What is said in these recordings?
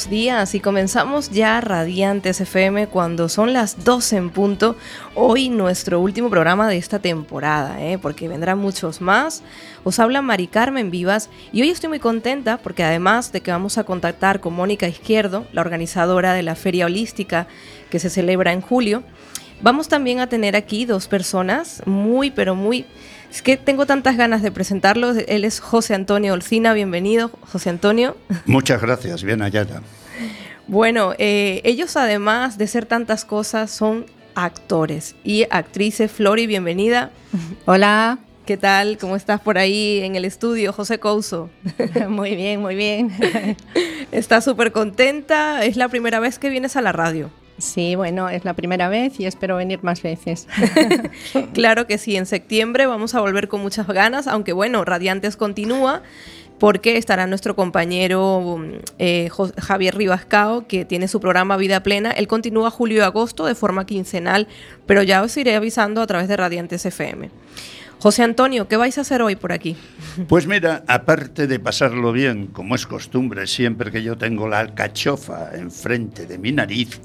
Buenos días y comenzamos ya Radiantes FM cuando son las 12 en punto. Hoy nuestro último programa de esta temporada, ¿eh? porque vendrán muchos más. Os habla Mari Carmen Vivas y hoy estoy muy contenta porque además de que vamos a contactar con Mónica Izquierdo, la organizadora de la Feria Holística que se celebra en julio, vamos también a tener aquí dos personas muy, pero muy es que tengo tantas ganas de presentarlo. Él es José Antonio Olcina. Bienvenido, José Antonio. Muchas gracias, bien hallada. Bueno, eh, ellos además de ser tantas cosas son actores y actrices. Flori, bienvenida. Hola. ¿Qué tal? ¿Cómo estás por ahí en el estudio, José Couso? muy bien, muy bien. ¿Estás súper contenta? Es la primera vez que vienes a la radio. Sí, bueno, es la primera vez y espero venir más veces. claro que sí, en septiembre vamos a volver con muchas ganas, aunque bueno, Radiantes continúa porque estará nuestro compañero eh, Javier Ribascao, que tiene su programa Vida Plena. Él continúa julio y agosto de forma quincenal, pero ya os iré avisando a través de Radiantes FM. José Antonio, ¿qué vais a hacer hoy por aquí? Pues mira, aparte de pasarlo bien, como es costumbre, siempre que yo tengo la alcachofa enfrente de mi nariz,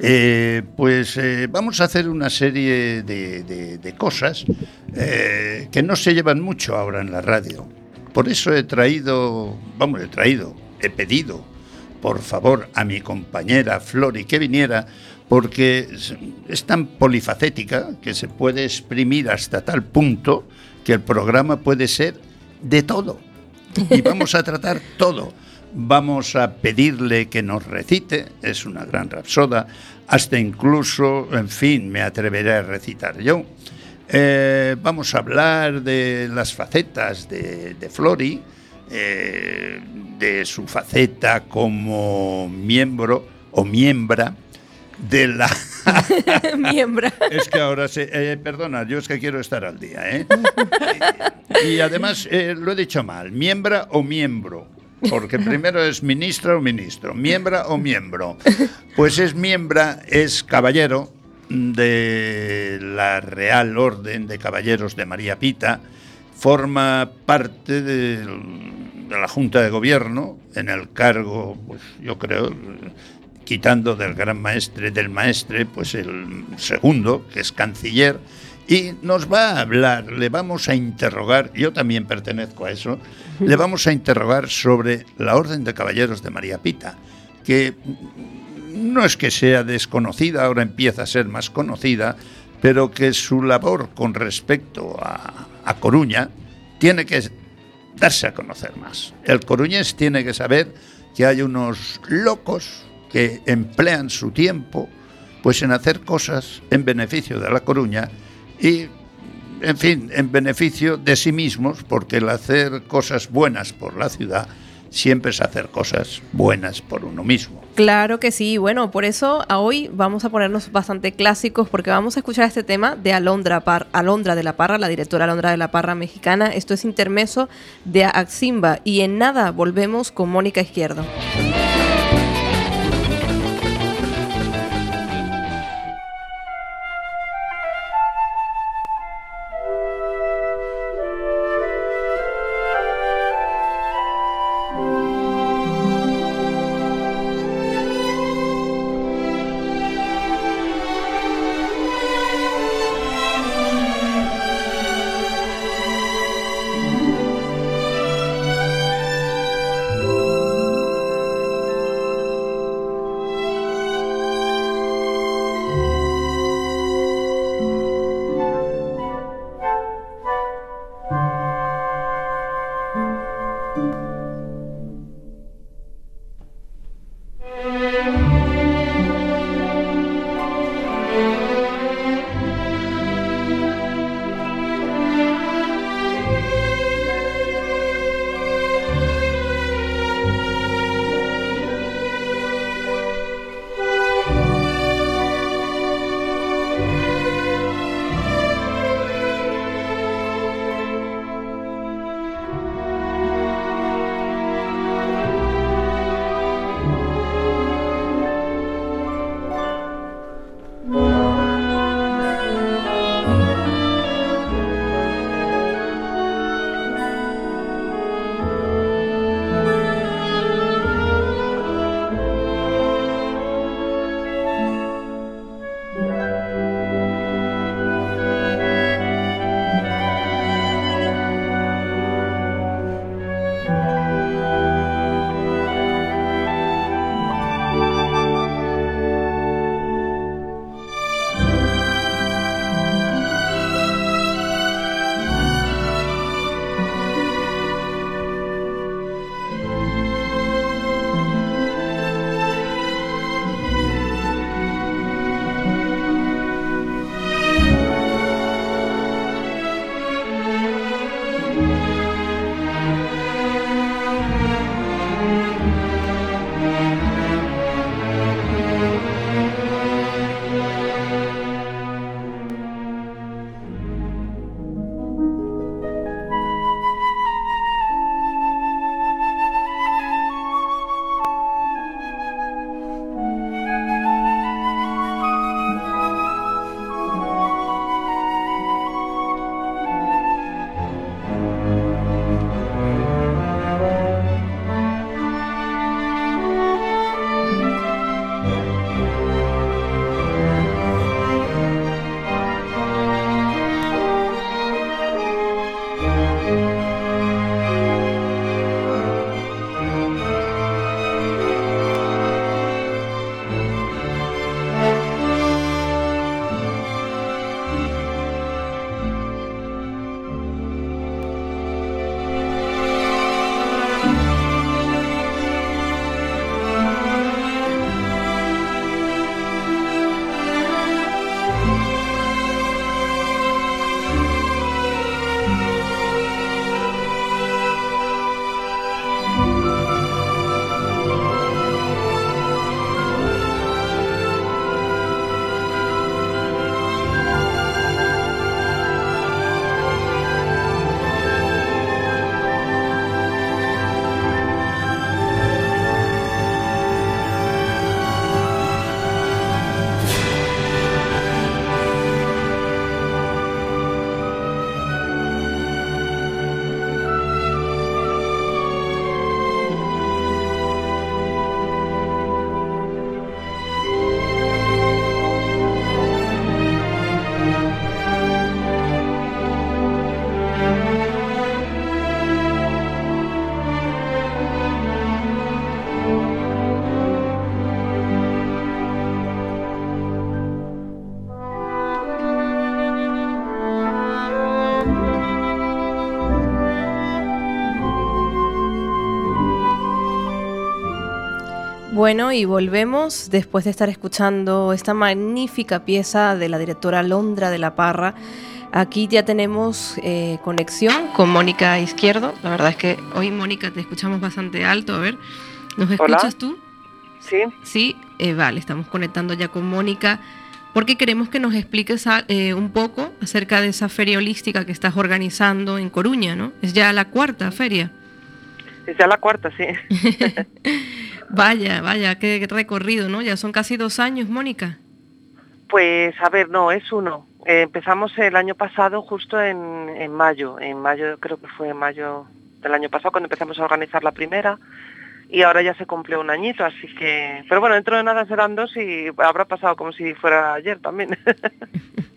eh, pues eh, vamos a hacer una serie de, cosas eh, que no se llevan mucho ahora en la radio. Por eso he traído, vamos, he traído, he pedido, por favor, a mi compañera Flori que viniera, porque es tan polifacética que se puede exprimir hasta tal punto que el programa puede ser de todo. Y vamos a tratar todo vamos a pedirle que nos recite, es una gran rapsoda, hasta incluso, en fin, me atreveré a recitar yo. Eh, vamos a hablar de las facetas de, Flori, eh, de su faceta como miembro o miembra de la... Miembra. Es que ahora se... Eh, perdona, yo es que quiero estar al día, ¿eh? y, además, lo he dicho mal, miembra o miembro porque primero es ministra o ministro, miembra o miembro. Pues es miembra, es caballero de la Real Orden de Caballeros de María Pita, forma parte de, la Junta de Gobierno en el cargo, pues yo creo, quitando del gran maestre, del maestre, pues el segundo, que es canciller, y nos va a hablar, le vamos a interrogar, yo también pertenezco a eso, le vamos a interrogar sobre la Orden de Caballeros de María Pita, que no es que sea desconocida, ahora empieza a ser más conocida, pero que su labor con respecto a, Coruña tiene que darse a conocer más. El coruñés tiene que saber que hay unos locos que emplean su tiempo pues en hacer cosas en beneficio de la Coruña y, en fin, en beneficio de sí mismos, porque el hacer cosas buenas por la ciudad siempre es hacer cosas buenas por uno mismo. Claro que sí, bueno, por eso hoy vamos a ponernos bastante clásicos porque vamos a escuchar este tema de Alondra, Alondra de la Parra, la directora Alondra de la Parra mexicana. Esto es intermeso de Aximba y en nada volvemos con Mónica Izquierdo. Bueno, y volvemos después de estar escuchando esta magnífica pieza de la directora Londra de la Parra. Aquí ya tenemos eh, conexión con Mónica Izquierdo. La verdad es que hoy, Mónica, te escuchamos bastante alto. A ver, ¿nos escuchas tú? Sí. Sí, eh, vale, estamos conectando ya con Mónica porque queremos que nos expliques eh, un poco acerca de esa feria holística que estás organizando en Coruña, ¿no? Es ya la cuarta feria. Es ya la cuarta, sí. Vaya, vaya, qué recorrido, ¿no? Ya son casi dos años, Mónica. Pues a ver, no, es uno. Eh, empezamos el año pasado justo en, en, mayo, en mayo creo que fue en mayo del año pasado cuando empezamos a organizar la primera y ahora ya se cumplió un añito, así que... Pero bueno, dentro de nada serán dos y habrá pasado como si fuera ayer también.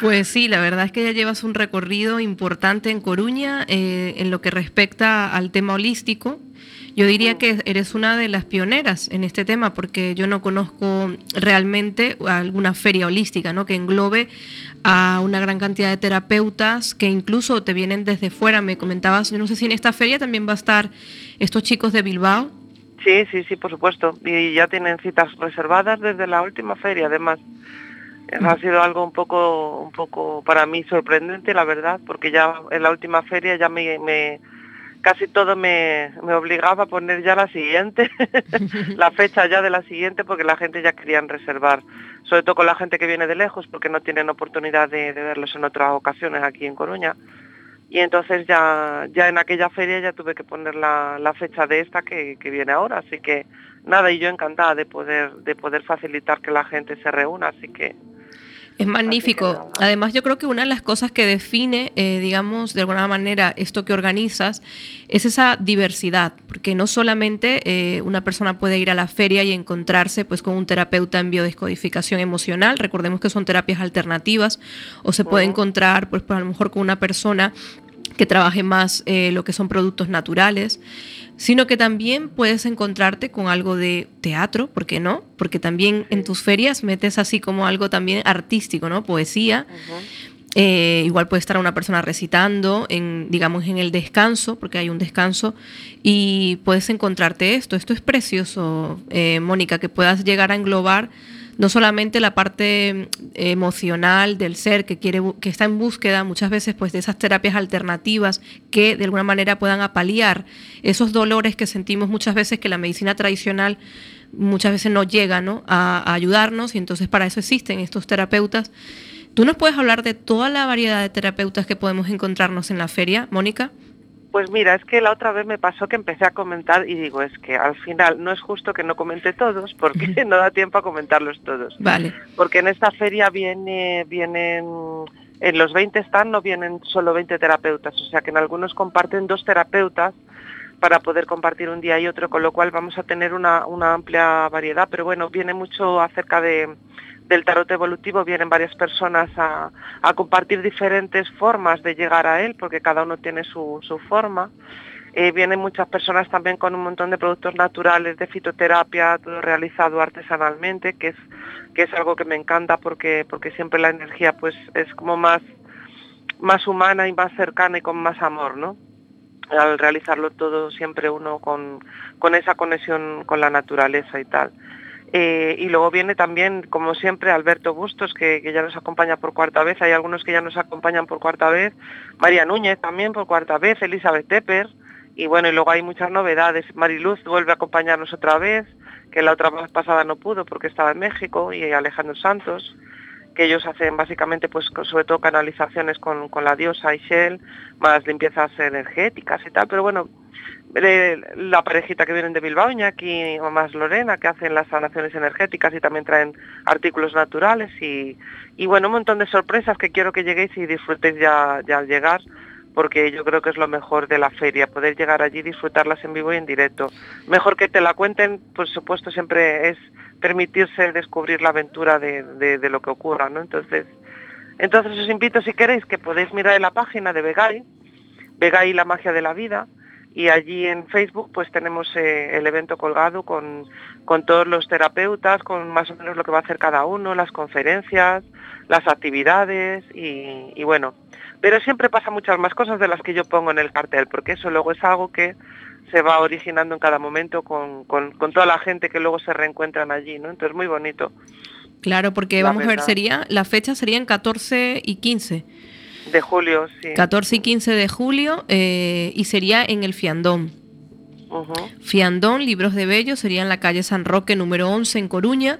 Pues sí, la verdad es que ya llevas un recorrido importante en Coruña eh, en lo que respecta al tema holístico yo diría que eres una de las pioneras en este tema porque yo no conozco realmente alguna feria holística ¿no? que englobe a una gran cantidad de terapeutas que incluso te vienen desde fuera. Me comentabas, yo no sé si en esta feria también va a estar estos chicos de Bilbao. Sí, sí, sí, por supuesto. Y ya tienen citas reservadas desde la última feria, además. Ha sido algo un poco, un poco para mí sorprendente, la verdad, porque ya en la última feria ya me casi todo me, obligaba a poner ya la siguiente, la fecha ya de la siguiente, porque la gente ya querían reservar, sobre todo con la gente que viene de lejos, porque no tienen oportunidad de, verlos en otras ocasiones aquí en Coruña. Y entonces ya, ya en aquella feria ya tuve que poner la, fecha de esta que, que, viene ahora, así que nada, y yo encantada de poder, de poder facilitar que la gente se reúna, así que es magnífico. Además, yo creo que una de las cosas que define, eh, digamos, de alguna manera esto que organizas es esa diversidad, porque no solamente eh, una persona puede ir a la feria y encontrarse pues con un terapeuta en biodescodificación emocional, recordemos que son terapias alternativas, o se puede encontrar pues, a lo mejor con una persona que trabaje más eh, lo que son productos naturales sino que también puedes encontrarte con algo de teatro, ¿por qué no? Porque también en tus ferias metes así como algo también artístico, ¿no? Poesía. Eh, igual puede estar una persona recitando, en, digamos, en el descanso, porque hay un descanso, y puedes encontrarte esto. Esto es precioso, eh, Mónica, que puedas llegar a englobar no solamente la parte mm, emocional del ser que quiere que está en búsqueda muchas veces pues de esas terapias alternativas que de alguna manera puedan apaliar esos dolores que sentimos muchas veces que la medicina tradicional muchas veces no llega ¿no? A, a ayudarnos y entonces para eso existen estos terapeutas. ¿Tú nos puedes hablar de toda la variedad de terapeutas que podemos encontrarnos en la feria, Mónica? Pues mira, es que la otra vez me pasó que empecé a comentar y digo, es que al final no es justo que no comente todos porque no da tiempo a comentarlos todos. Vale. Porque en esta feria viene, vienen, en los 20 están no vienen solo 20 terapeutas, o sea que en algunos comparten dos terapeutas para poder compartir un día y otro, con lo cual vamos a tener una, una amplia variedad, pero bueno, viene mucho acerca de del tarot evolutivo vienen varias personas a, compartir diferentes formas de llegar a él, porque cada uno tiene su, forma. Eh, vienen muchas personas también con un montón de productos naturales, de fitoterapia, todo realizado artesanalmente, que es, que es algo que me encanta porque, porque siempre la energía pues es como más, más humana y más cercana y con más amor, ¿no? Al realizarlo todo siempre uno con, con esa conexión con la naturaleza y tal. Eh, y luego viene también, como siempre, Alberto Bustos, que, ya nos acompaña por cuarta vez. Hay algunos que ya nos acompañan por cuarta vez. María Núñez también por cuarta vez. Elizabeth Tepper. Y bueno, y luego hay muchas novedades. Mariluz vuelve a acompañarnos otra vez, que la otra vez pasada no pudo porque estaba en México. Y Alejandro Santos, que ellos hacen básicamente, pues sobre todo canalizaciones con, con la diosa Ishel, más limpiezas energéticas y tal. Pero bueno, la parejita que vienen de Bilbao, Iñaki o más Lorena, que hacen las sanaciones energéticas y también traen artículos naturales y, bueno, un montón de sorpresas que quiero que lleguéis y disfrutéis ya, ya al llegar porque yo creo que es lo mejor de la feria, poder llegar allí y disfrutarlas en vivo y en directo. Mejor que te la cuenten, por supuesto, siempre es permitirse descubrir la aventura de, de, lo que ocurra, ¿no? Entonces, entonces os invito, si queréis, que podéis mirar en la página de Vegai, Vegai la magia de la vida, y allí en Facebook pues tenemos eh, el evento colgado con, todos los terapeutas, con más o menos lo que va a hacer cada uno, las conferencias, las actividades y, bueno, pero siempre pasa muchas más cosas de las que yo pongo en el cartel, porque eso luego es algo que se va originando en cada momento con, con, toda la gente que luego se reencuentran allí, ¿no? Entonces muy bonito. Claro, porque vamos a ver, sería, la fecha serían 14 y 15. De julio, sí. 14 y 15 de julio eh, y sería en el Fiandón. Fiandón, Libros de Bello, sería en la calle San Roque número 11 en Coruña.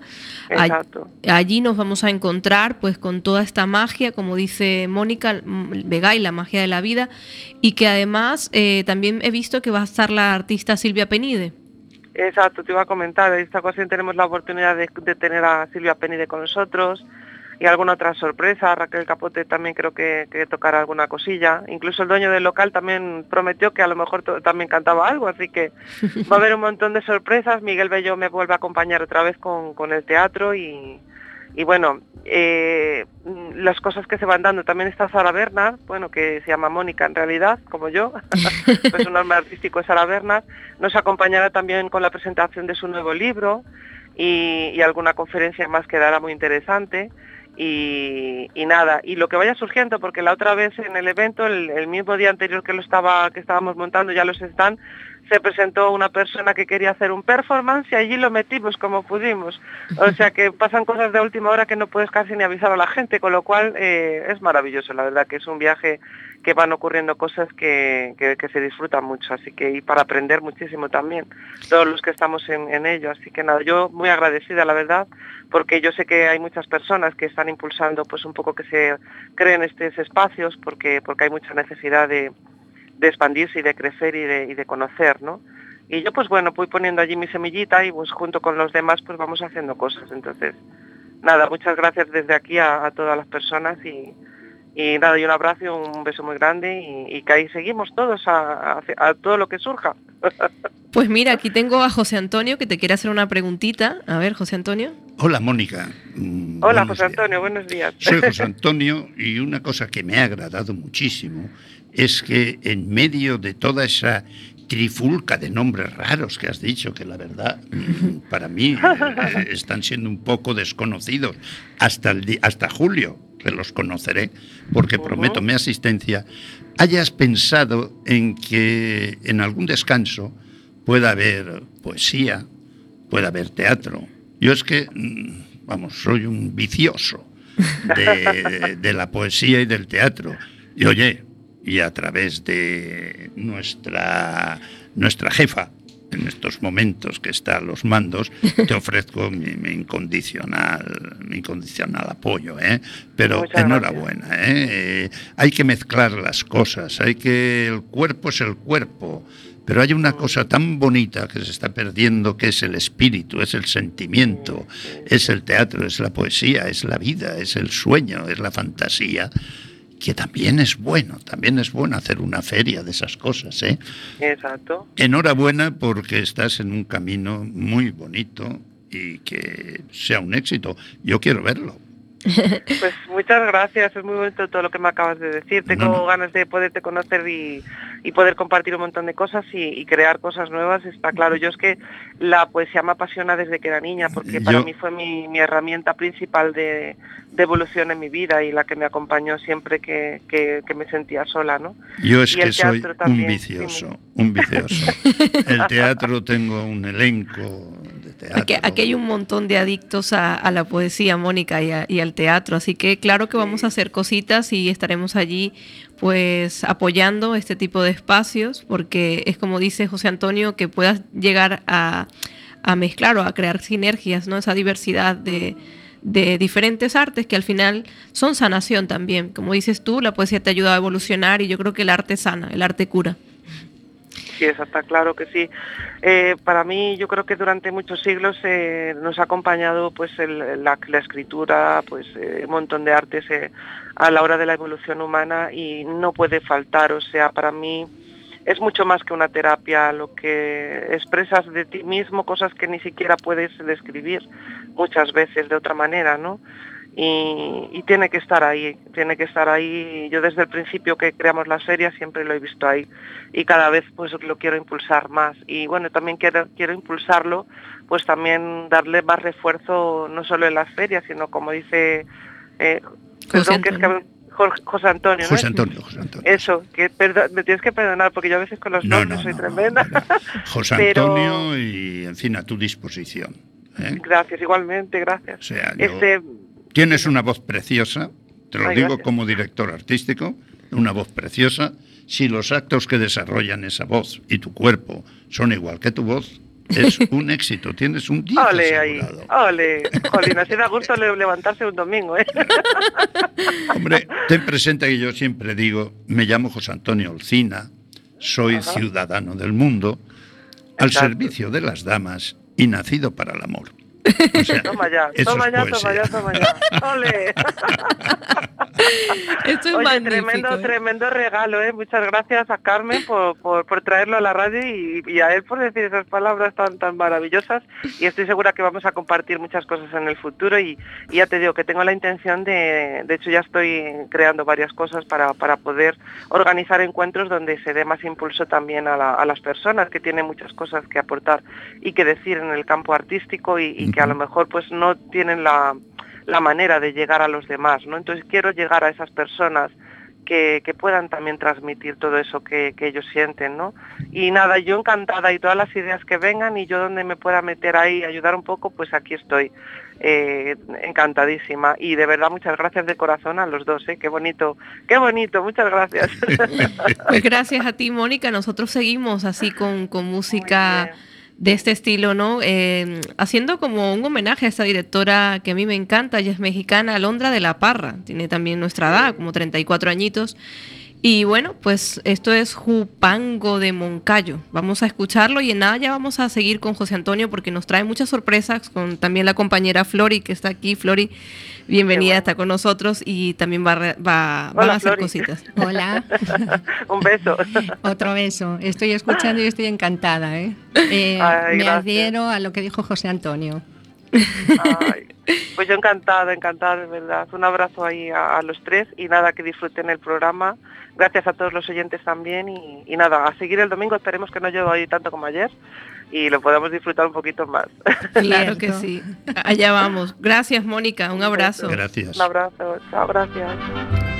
Exacto. Allí nos vamos a encontrar pues con toda esta magia, como dice Mónica y la magia de la vida, y que además eh, también he visto que va a estar la artista Silvia Penide. Exacto, te iba a comentar, esta ocasión tenemos la oportunidad de, de tener a Silvia Penide con nosotros y alguna otra sorpresa. Raquel Capote también creo que, que tocará alguna cosilla. Incluso el dueño del local también prometió que a lo mejor también cantaba algo, así que va a haber un montón de sorpresas. Miguel Bello me vuelve a acompañar otra vez con, con el teatro y, y bueno, eh, las cosas que se van dando. También está Sara Bernard, bueno, que se llama Mónica en realidad, como yo, pues un nombre artístico es Sara Bernard. Nos acompañará también con la presentación de su nuevo libro y, y alguna conferencia más que dará muy interesante y, nada, y lo que vaya surgiendo, porque la otra vez en el evento, el, mismo día anterior que lo estaba, que estábamos montando, ya los están, se presentó una persona que quería hacer un performance y allí lo metimos como pudimos. O sea que pasan cosas de última hora que no puedes casi ni avisar a la gente, con lo cual eh, es maravilloso, la verdad que es un viaje que van ocurriendo cosas que, se disfrutan mucho, así que y para aprender muchísimo también, todos los que estamos en, ello. Así que nada, yo muy agradecida, la verdad, porque yo sé que hay muchas personas que están impulsando pues un poco que se creen estos espacios, porque, porque hay mucha necesidad de, expandirse y de crecer y de, de conocer, ¿no? Y yo pues bueno, voy poniendo allí mi semillita y pues junto con los demás pues vamos haciendo cosas. Entonces, nada, muchas gracias desde aquí a todas las personas y, y nada, y un abrazo, un beso muy grande y, que ahí seguimos todos a, todo lo que surja. Pues mira, aquí tengo a José Antonio que te quiere hacer una preguntita. A ver, José Antonio. Hola, Mónica. Mm, Hola, José Antonio, buenos días. Soy José Antonio y una cosa que me ha agradado muchísimo es que en medio de toda esa trifulca de nombres raros que has dicho, que la verdad mm, para mí eh, están siendo un poco desconocidos hasta, el hasta julio, que los conoceré, porque prometo mi asistencia, hayas pensado en que en algún descanso pueda haber poesía, pueda haber teatro. Yo es que, mm, vamos, soy un vicioso de, de la poesía y del teatro. Y oye, y a través de nuestra, nuestra jefa, en estos momentos que está a los mandos, te ofrezco mi, incondicional, mi incondicional apoyo. ¿eh? Pero enhorabuena, ¿eh? hay que mezclar las cosas, hay que el cuerpo es el cuerpo. Pero hay una cosa tan bonita que se está perdiendo, que es el espíritu, es el sentimiento, es el teatro, es la poesía, es la vida, es el sueño, es la fantasía que también es bueno, también es bueno hacer una feria de esas cosas, ¿eh? Exacto. Enhorabuena porque estás en un camino muy bonito y que sea un éxito. Yo quiero verlo. Pues muchas gracias, es muy bonito todo lo que me acabas de decir. Tengo ganas de poderte conocer y, poder compartir un montón de cosas y, crear cosas nuevas, está claro. Yo es que la poesía me apasiona desde que era niña, porque para mí fue mi, herramienta principal de, evolución en mi vida y la que me acompañó siempre que, me sentía sola, ¿no? Yo es que soy un vicioso, un vicioso. El teatro tengo un elenco Aquí, hay un montón de adictos a, la poesía, Mónica, y, al teatro, así que claro que vamos a hacer cositas y estaremos allí pues apoyando este tipo de espacios, porque es como dice José Antonio, que puedas llegar a, mezclar o a crear sinergias, ¿no? Esa diversidad de, de diferentes artes que al final son sanación también. Como dices tú, la poesía te ayuda a evolucionar y yo creo que el arte sana, el arte cura. Sí, eso está claro que sí. Eh, para mí, yo creo que durante muchos siglos eh, nos ha acompañado pues la, escritura, pues eh, un montón de artes a la hora de la evolución humana y no puede faltar. O sea, para mí es mucho más que una terapia, lo que expresas de ti mismo, cosas que ni siquiera puedes describir muchas veces de otra manera, ¿no? Y, tiene que estar ahí, tiene que estar ahí. Yo desde el principio que creamos la serie siempre lo he visto ahí y cada vez pues lo quiero impulsar más. Y bueno, también quiero, quiero impulsarlo, pues también darle más refuerzo no solo en las ferias, sino como dice, eh, perdón, que es que José Antonio. José Antonio, José Antonio. Eso, que me tienes que perdonar porque yo a veces con los nombres soy tremenda. José Antonio y, en fin, a tu disposición. ¿eh? Gracias, igualmente, gracias. este... Tienes una voz preciosa, te lo digo como director artístico, una voz preciosa. Si los actos que desarrollan esa voz y tu cuerpo son igual que tu voz, es un éxito, tienes un día Ole, ahí, ole. Jolín, así da gusto levantarse un domingo, ¿eh? Hombre, ten presente que yo siempre digo, me llamo José Antonio Olcina, soy ciudadano del mundo, al servicio de las damas y nacido para el amor. Toma ya, toma ya, toma ya, toma ya. ¡Ole! Esto es Oye, tremendo, ¿eh? tremendo regalo, ¿eh? Muchas gracias a Carmen por, por, traerlo a la radio y, a él por decir esas palabras tan, tan maravillosas. Y estoy segura que vamos a compartir muchas cosas en el futuro y, ya te digo que tengo la intención de, de hecho ya estoy creando varias cosas para, para poder organizar encuentros donde se dé más impulso también a, a las personas que tienen muchas cosas que aportar y que decir en el campo artístico y, que a lo mejor pues no tienen la, la, manera de llegar a los demás, ¿no? Entonces quiero llegar a esas personas que, que puedan también transmitir todo eso que, que, ellos sienten, ¿no? Y nada, yo encantada y todas las ideas que vengan y yo donde me pueda meter ahí, ayudar un poco, pues aquí estoy. Eh, encantadísima y de verdad muchas gracias de corazón a los dos, ¿eh? qué bonito, qué bonito, muchas gracias. Pues gracias a ti, Mónica, nosotros seguimos así con, con música de este estilo, ¿no? Eh, haciendo como un homenaje a esta directora que a mí me encanta, ella es mexicana, Alondra de la Parra, tiene también nuestra edad, como 34 añitos. Y bueno, pues esto es Jupango de Moncayo. Vamos a escucharlo y en nada ya vamos a seguir con José Antonio porque nos trae muchas sorpresas con también la compañera Flori que está aquí. Flori, bienvenida, está con nosotros y también va, va, a hacer cositas. Hola. Un beso. Otro beso. Estoy escuchando y estoy encantada. ¿eh? eh me adhiero a lo que dijo José Antonio. pues yo encantada, encantada de verdad. Un abrazo ahí a, los tres y nada, que disfruten el programa. Gracias a todos los oyentes también y, nada, a seguir el domingo, esperemos que no llueva hoy tanto como ayer y lo podamos disfrutar un poquito más. Claro que sí. Allá vamos. Gracias, Mónica. Un abrazo. Gracias. Un abrazo. Chao, gracias.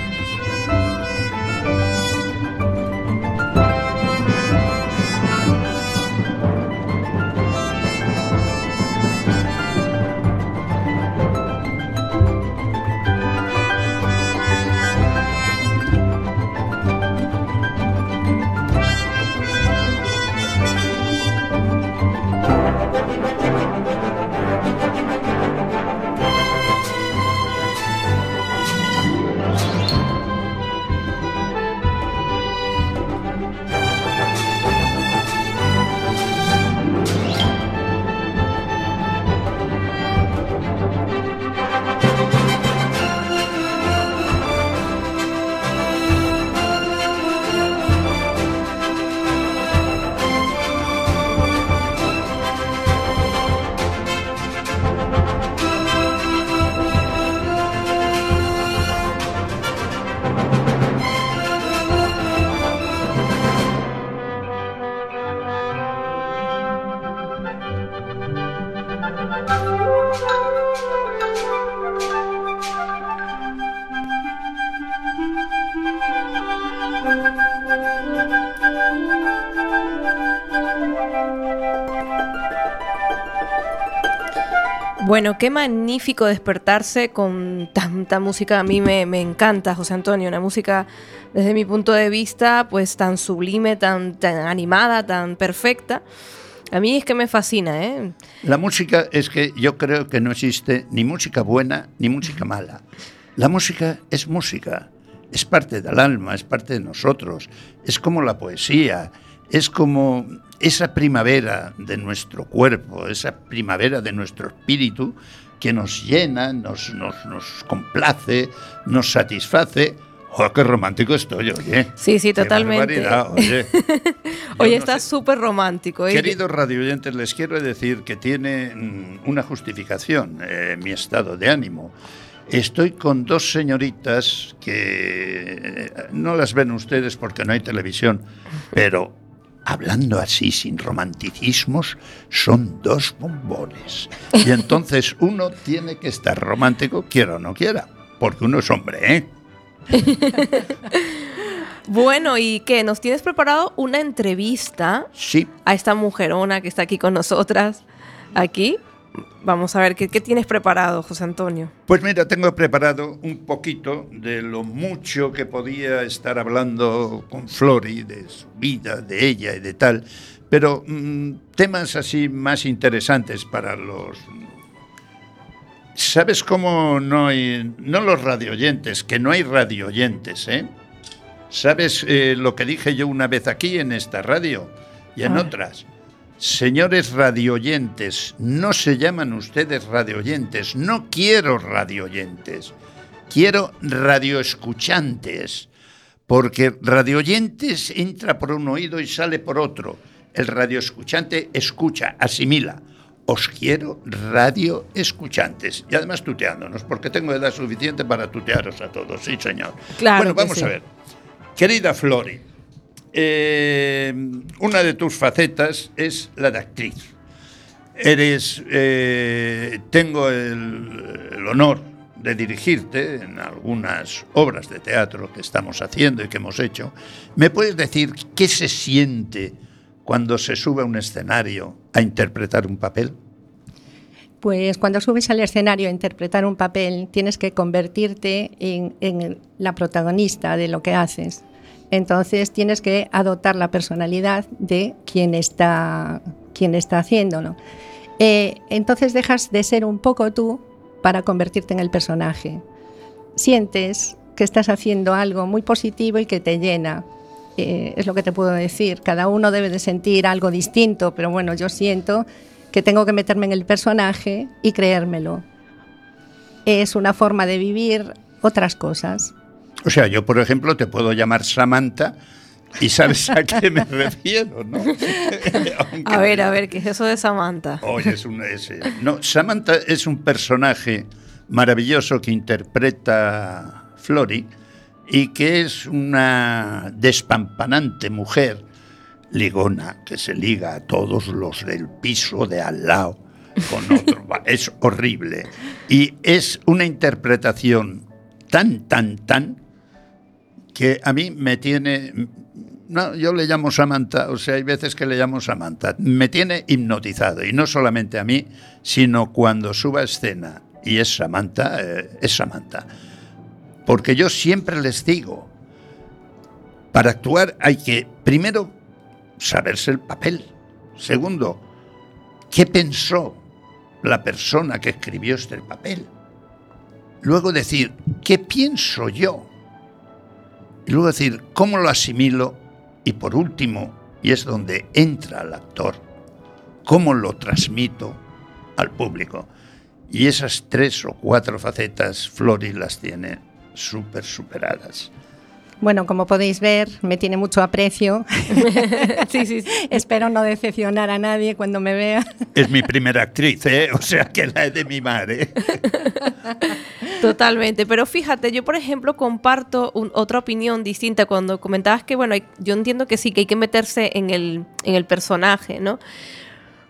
Bueno, qué magnífico despertarse con tanta música. A mí me, encanta, José Antonio, una música desde mi punto de vista, pues tan sublime, tan, tan animada, tan perfecta. A mí es que me fascina, ¿eh? La música es que yo creo que no existe ni música buena ni música mala. La música es música, es parte del alma, es parte de nosotros, es como la poesía, es como esa primavera de nuestro cuerpo, esa primavera de nuestro espíritu que nos llena, nos, nos, complace, nos satisface. ¡Oh, qué romántico estoy, oye! Sí, sí, totalmente. Oye, oye está súper romántico. ¿eh? Queridos radioyentes, les quiero decir que tiene mm, una justificación eh, mi estado de ánimo. Estoy con dos señoritas que eh, no las ven ustedes porque no hay televisión, pero hablando así sin romanticismos, son dos bombones. Y entonces uno tiene que estar romántico, quiera o no quiera, porque uno es hombre, ¿eh? bueno, ¿y qué? ¿Nos tienes preparado una entrevista? Sí. A esta mujerona que está aquí con nosotras, aquí. Vamos a ver, ¿qué, ¿qué, tienes preparado, José Antonio? Pues mira, tengo preparado un poquito de lo mucho que podía estar hablando con Flori, de su vida, de ella y de tal, pero mmm, temas así más interesantes para los... ¿Sabes cómo no hay, no los radioyentes, que no hay radioyentes, ¿eh? ¿Sabes eh, lo que dije yo una vez aquí en esta radio y en otras? Señores radioyentes, no se llaman ustedes radioyentes, no quiero radioyentes, quiero radioescuchantes, porque radioyentes entra por un oído y sale por otro. El radioescuchante escucha, asimila. Os quiero radioescuchantes. Y además tuteándonos, porque tengo edad suficiente para tutearos a todos, sí señor. Claro bueno, vamos sí. a ver. Querida Flori, eh, una de tus facetas es la de actriz. Eres, eh, tengo el, honor de dirigirte en algunas obras de teatro que estamos haciendo y que hemos hecho. ¿Me puedes decir qué se siente cuando se sube a un escenario a interpretar un papel? Pues cuando subes al escenario a interpretar un papel, tienes que convertirte en la protagonista de lo que haces. Entonces tienes que adoptar la personalidad de quien está, quien está haciéndolo. Eh, entonces dejas de ser un poco tú para convertirte en el personaje. Sientes que estás haciendo algo muy positivo y que te llena. Eh, es lo que te puedo decir. Cada uno debe de sentir algo distinto, pero bueno, yo siento que tengo que meterme en el personaje y creérmelo. Es una forma de vivir otras cosas. O sea, yo, por ejemplo, te puedo llamar Samantha y sabes a qué me refiero, ¿no? a ver, a ver, ¿qué es eso de Samantha? Oye, es un, es, no, Samantha es un personaje maravilloso que interpreta Flori y que es una despampanante mujer ligona que se liga a todos los del piso de al lado con otro. es horrible. Y es una interpretación tan, tan, tan que a mí me tiene... No, yo le llamo Samantha, o sea, hay veces que le llamo Samantha. Me tiene hipnotizado, y no solamente a mí, sino cuando suba escena y es Samantha, eh, es Samantha. Porque yo siempre les digo, para actuar hay que, primero, saberse el papel. Segundo, ¿qué pensó la persona que escribió este papel? Luego decir, ¿qué pienso yo? Y luego decir, ¿cómo lo asimilo? Y por último, y es donde entra el actor, ¿cómo lo transmito al público? Y esas tres o cuatro facetas Flori las tiene súper superadas. Bueno, como podéis ver, me tiene mucho aprecio. sí, sí, sí, Espero no decepcionar a nadie cuando me vea. Es mi primera actriz, ¿eh? o sea que la he de mimar. ¿eh? Totalmente, pero fíjate, yo por ejemplo comparto un, otra opinión distinta cuando comentabas que, bueno, yo entiendo que sí, que hay que meterse en el, en el personaje, ¿no?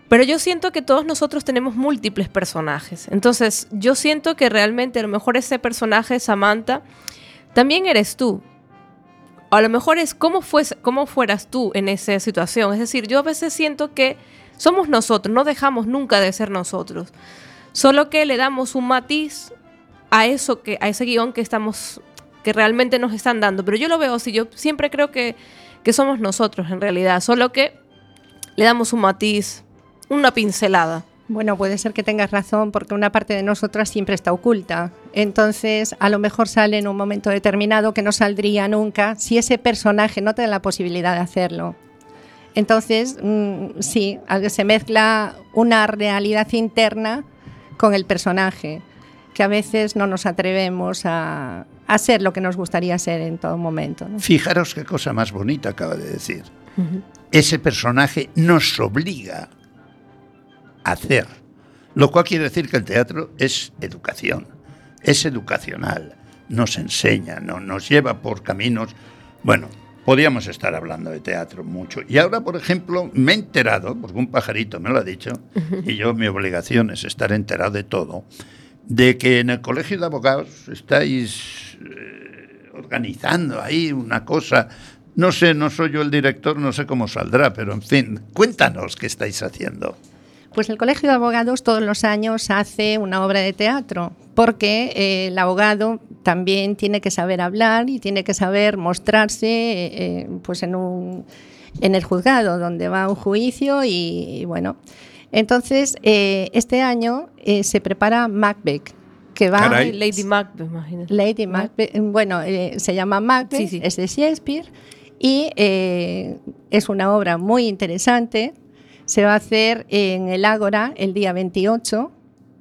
Pero yo siento que todos nosotros tenemos múltiples personajes. Entonces, yo siento que realmente a lo mejor ese personaje, Samantha, también eres tú a lo mejor es cómo, fues, cómo fueras tú en esa situación. Es decir, yo a veces siento que somos nosotros, no dejamos nunca de ser nosotros. Solo que le damos un matiz a eso que, a ese guion que estamos, que realmente nos están dando. Pero yo lo veo así, yo siempre creo que, que somos nosotros en realidad, solo que le damos un matiz, una pincelada. Bueno, puede ser que tengas razón porque una parte de nosotras siempre está oculta. Entonces, a lo mejor sale en un momento determinado que no saldría nunca si ese personaje no te da la posibilidad de hacerlo. Entonces, mmm, sí, se mezcla una realidad interna con el personaje, que a veces no nos atrevemos a, a ser lo que nos gustaría ser en todo momento. ¿no? Fijaros qué cosa más bonita acaba de decir. Uh -huh. Ese personaje nos obliga hacer. Lo cual quiere decir que el teatro es educación, es educacional, nos enseña, no, nos lleva por caminos. Bueno, podríamos estar hablando de teatro mucho. Y ahora, por ejemplo, me he enterado, porque un pajarito me lo ha dicho, y yo mi obligación es estar enterado de todo, de que en el Colegio de Abogados estáis eh, organizando ahí una cosa. No sé, no soy yo el director, no sé cómo saldrá, pero en fin, cuéntanos qué estáis haciendo. Pues el Colegio de Abogados todos los años hace una obra de teatro, porque eh, el abogado también tiene que saber hablar y tiene que saber mostrarse eh, pues en, un, en el juzgado, donde va un juicio y, y bueno. Entonces, eh, este año eh, se prepara Macbeth, que va... Caray. Lady Macbeth, imagínate. Lady Macbeth, bueno, eh, se llama Macbeth, Sí, sí. es de Shakespeare y eh, es una obra muy interesante. Se va a hacer en el Ágora el día 28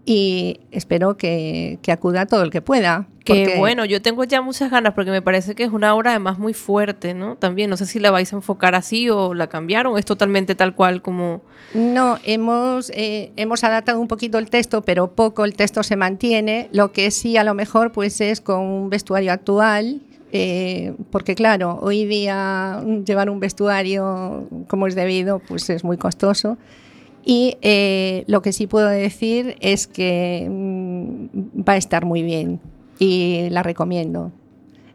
y espero que, que acuda todo el que pueda. Que porque- bueno, yo tengo ya muchas ganas porque me parece que es una obra además muy fuerte, ¿no? También, no sé si la vais a enfocar así o la cambiaron, es totalmente tal cual como... No, hemos, eh, hemos adaptado un poquito el texto, pero poco el texto se mantiene. Lo que sí a lo mejor pues es con un vestuario actual, eh, porque claro, hoy día llevar un vestuario como es debido pues es muy costoso. Y eh, lo que sí puedo decir es que mm, va a estar muy bien y la recomiendo.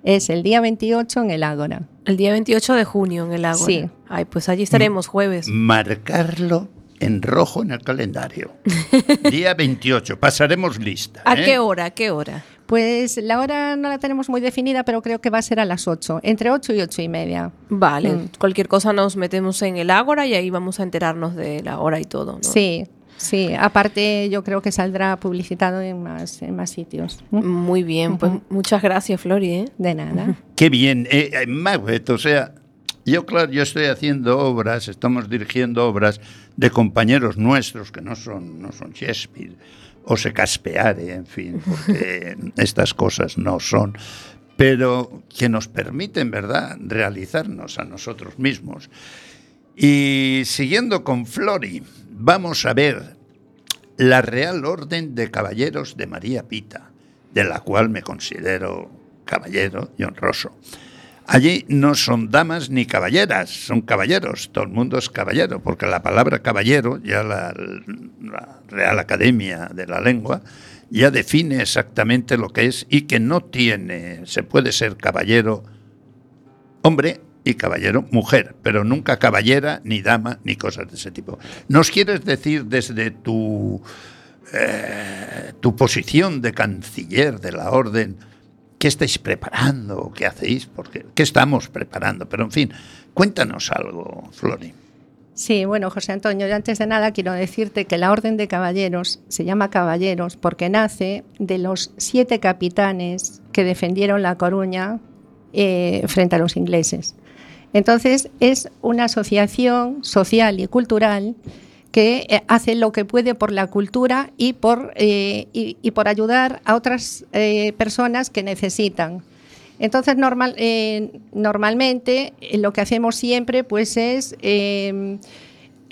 Es el día 28 en el Ágora. El día 28 de junio en el Ágora. Sí. Ay, pues allí estaremos jueves. Marcarlo en rojo en el calendario. Día 28, pasaremos lista. ¿A ¿eh? qué hora? ¿A qué hora? Pues la hora no la tenemos muy definida, pero creo que va a ser a las 8, entre 8 y 8 y media. Vale, Mm. cualquier cosa nos metemos en el Ágora y ahí vamos a enterarnos de la hora y todo, ¿no? Sí, sí. Aparte, yo creo que saldrá publicitado en más, en más sitios. ¿Mm? Muy bien, pues Ujú. muchas gracias, Flori. ¿eh? De nada. Qué bien. Eh, eh, Macbeth, o sea, yo, claro, yo estoy haciendo obras, estamos dirigiendo obras de compañeros nuestros que no son, no son Shakespeare o se caspeare, en fin, porque estas cosas no son, pero que nos permiten, ¿verdad?, realizarnos a nosotros mismos. Y siguiendo con Flori, vamos a ver la Real Orden de Caballeros de María Pita, de la cual me considero caballero y honroso. Allí no son damas ni caballeras, son caballeros, todo el mundo es caballero, porque la palabra caballero, ya la, Real Academia de la Lengua, ya define exactamente lo que es y que no tiene, se puede ser caballero hombre y caballero mujer, pero nunca caballera, ni dama, ni cosas de ese tipo. ¿Nos quieres decir desde tu, eh, tu posición de canciller de la orden qué estáis preparando qué hacéis? Porque, ¿Qué estamos preparando? Pero en fin, cuéntanos algo, Flori. Sí, bueno, José Antonio, yo antes de nada quiero decirte que la Orden de Caballeros se llama Caballeros porque nace de los siete capitanes que defendieron La Coruña eh, frente a los ingleses. Entonces, es una asociación social y cultural que eh, hace lo que puede por la cultura y por, eh, y, por ayudar a otras eh, personas que necesitan. Entonces, normal, normalmente lo que hacemos siempre pues, es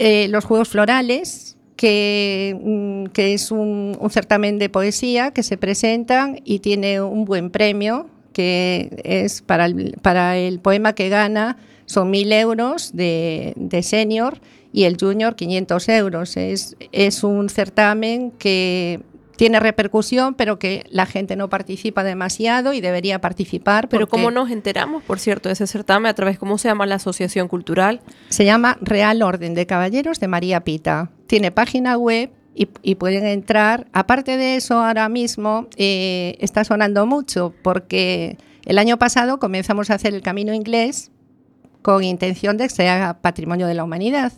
eh, los Juegos Florales, que, mm, que es un, certamen de poesía que se presentan y tiene un buen premio, que es para el, para el poema que gana, son 1.000 euros de, de senior y el junior 500 euros. Es, es un certamen que tiene repercusión, pero que la gente no participa demasiado y debería participar. Pero porque ¿cómo nos enteramos, por cierto, de ese certamen? ¿A través cómo se llama la asociación cultural? Se llama Real Orden de Caballeros de María Pita. Tiene página web y, y pueden entrar. Aparte de eso, ahora mismo eh, está sonando mucho porque el año pasado comenzamos a hacer el camino inglés con intención de que sea patrimonio de la humanidad.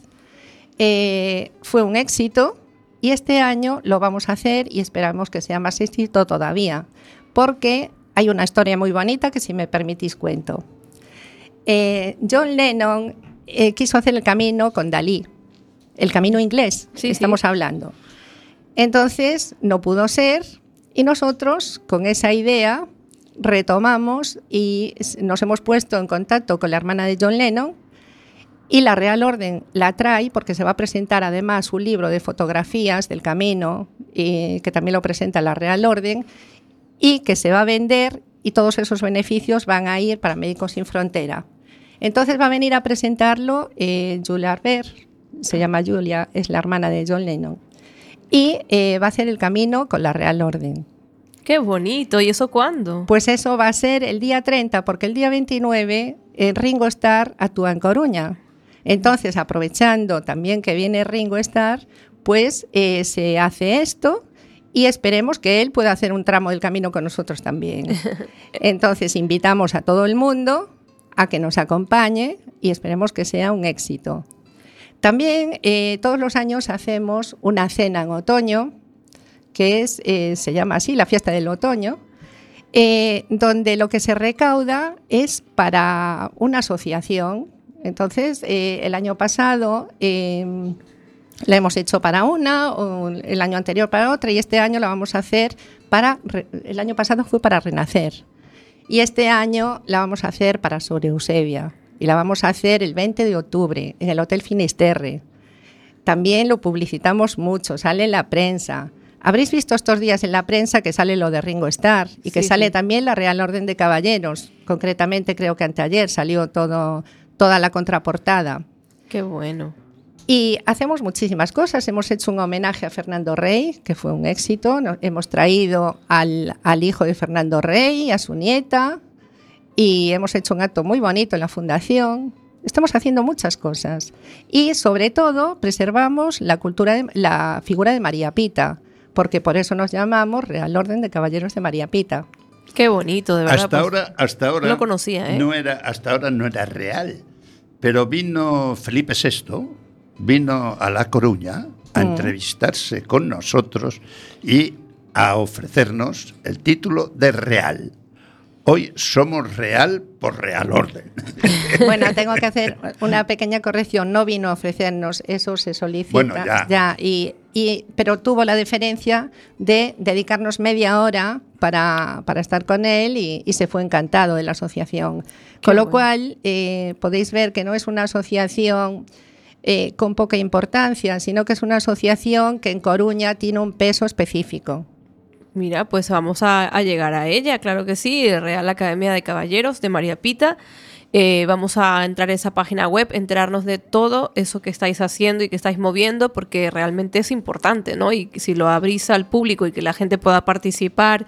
Eh, fue un éxito y este año lo vamos a hacer y esperamos que sea más éxito todavía, porque hay una historia muy bonita que si me permitís cuento. Eh, John Lennon eh, quiso hacer el camino con Dalí, el camino inglés, Sí, estamos sí. hablando. Entonces no pudo ser y nosotros con esa idea retomamos y nos hemos puesto en contacto con la hermana de John Lennon y la Real Orden la trae porque se va a presentar además un libro de fotografías del camino, eh, que también lo presenta la Real Orden, y que se va a vender y todos esos beneficios van a ir para Médicos Sin Frontera. Entonces va a venir a presentarlo eh, Julia Arbert, se llama Julia, es la hermana de John Lennon, y eh, va a hacer el camino con la Real Orden. Qué bonito. ¿Y eso cuándo? Pues eso va a ser el día 30, porque el día 29 eh, Ringo Starr actúa en Coruña. Entonces, aprovechando también que viene Ringo Starr, pues eh, se hace esto y esperemos que él pueda hacer un tramo del camino con nosotros también. Entonces, invitamos a todo el mundo a que nos acompañe y esperemos que sea un éxito. También eh, todos los años hacemos una cena en otoño, que es, eh, se llama así, la fiesta del otoño, eh, donde lo que se recauda es para una asociación. Entonces, el año pasado la hemos hecho para una, o el año anterior para otra, y este año la vamos a hacer para, el año pasado fue para Renacer, y este año la vamos a hacer para Sobre Eusebia y la vamos a hacer el 20 de octubre en el Hotel Finisterre. También lo publicitamos mucho, sale en la prensa. Habréis visto estos días en la prensa que sale lo de Ringo Starr y que sale también la Real Orden de Caballeros. Concretamente creo que anteayer salió todo, toda la contraportada. Qué bueno. Y hacemos muchísimas cosas. Hemos hecho un homenaje a Fernando Rey, que fue un éxito. hemos traído al, al hijo de Fernando Rey, a su nieta, y hemos hecho un acto muy bonito en la fundación. Estamos haciendo muchas cosas y sobre todo preservamos la cultura de, la figura de María Pita, porque por eso nos llamamos Real Orden de Caballeros de María Pita. Qué bonito, de verdad. Hasta pues, ahora, hasta ahora no lo conocía, ¿eh? No era, hasta ahora no era real, pero vino Felipe VI, vino a La Coruña a mm. entrevistarse con nosotros y a ofrecernos el título de real. Hoy somos real por real orden. Bueno, tengo que hacer una pequeña corrección. No vino a ofrecernos, eso se solicita bueno, ya. y, pero tuvo la diferencia de dedicarnos media hora para, estar con él y, se fue encantado de la asociación. con lo cual, eh, podéis ver que no es una asociación eh, con poca importancia, sino que es una asociación que en Coruña tiene un peso específico. Mira, pues vamos a, llegar a ella, claro que sí, Real Academia de Caballeros de María Pita. Eh, vamos a entrar a esa página web, enterarnos de todo eso que estáis haciendo y que estáis moviendo, porque realmente es importante, ¿no? Y si lo abrís al público y que la gente pueda participar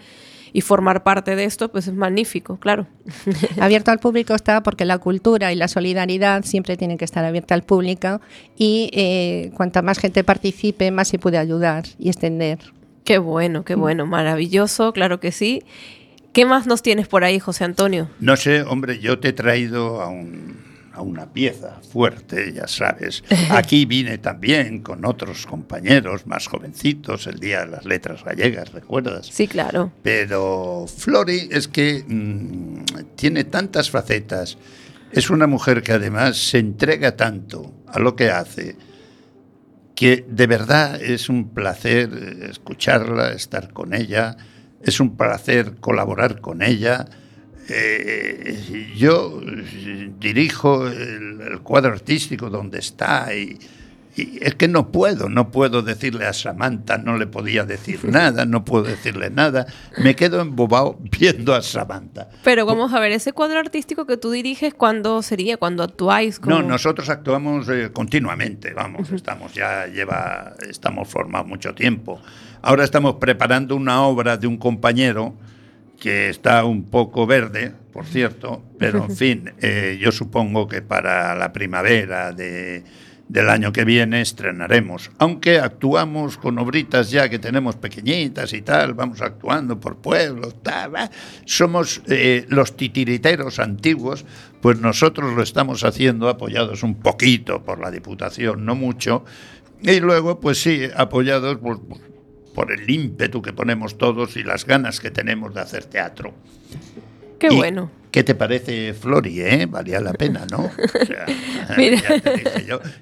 y formar parte de esto, pues es magnífico, claro. Abierto al público está porque la cultura y la solidaridad siempre tienen que estar abierta al público y eh, cuanta más gente participe, más se puede ayudar y extender. Qué bueno, qué bueno, maravilloso, claro que sí. ¿Qué más nos tienes por ahí, José Antonio? No sé, hombre, yo te he traído a, una pieza fuerte, ya sabes. Aquí vine también con otros compañeros más jovencitos el día de las letras gallegas, ¿recuerdas? Sí, claro. Pero Flori es que mm, tiene tantas facetas. Es una mujer que además se entrega tanto a lo que hace que de verdad es un placer escucharla, estar con ella, es un placer colaborar con ella. Eh, yo dirijo el, cuadro artístico donde está y, y es que no puedo, no puedo decirle a Samantha, no le podía decir nada, no puedo decirle nada. Me quedo embobado viendo a Samantha. Pero vamos a ver, ese cuadro artístico que tú diriges, ¿cuándo sería? ¿Cuándo actuáis? No, nosotros actuamos eh, continuamente, vamos, estamos ya lleva, estamos formados mucho tiempo. Ahora estamos preparando una obra de un compañero que está un poco verde, por cierto, pero en fin, eh, yo supongo que para la primavera de del año que viene estrenaremos. Aunque actuamos con obritas ya que tenemos pequeñitas y tal, vamos actuando por pueblos, somos eh, los titiriteros antiguos, pues nosotros lo estamos haciendo apoyados un poquito por la Diputación, no mucho, y luego, pues sí, apoyados por, por el ímpetu que ponemos todos y las ganas que tenemos de hacer teatro. Qué bueno. ¿Qué te parece, Flori? Eh? Valía la pena, ¿no? mira.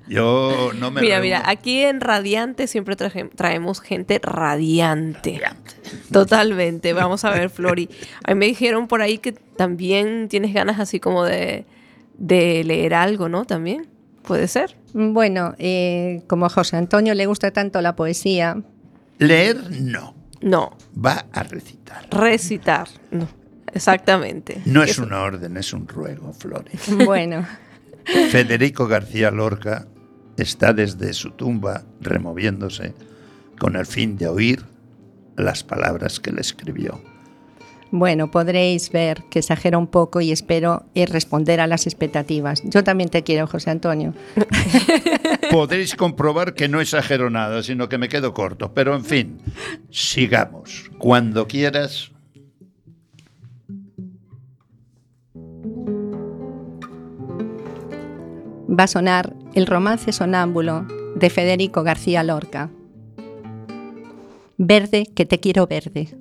yo, no me Mira, mira, aquí en Radiante siempre traemos gente radiante. Totalmente. Vamos a ver, Flori. A mí me dijeron por ahí que también tienes ganas así como de, leer algo, ¿no? También. ¿Puede ser? Bueno, eh, como a José Antonio le gusta tanto la poesía. Leer, no. No. Va a recitar. Recitar, no. Exactamente. No es una orden, es un ruego, Flores. Bueno. Federico García Lorca está desde su tumba removiéndose con el fin de oír las palabras que le escribió. Bueno, podréis ver que exagera un poco y espero eh, responder a las expectativas. Yo también te quiero, José Antonio. Podréis comprobar que no exagero nada, sino que me quedo corto. Pero en fin, sigamos. Cuando quieras. Va a sonar el romance sonámbulo de Federico García Lorca. Verde que te quiero verde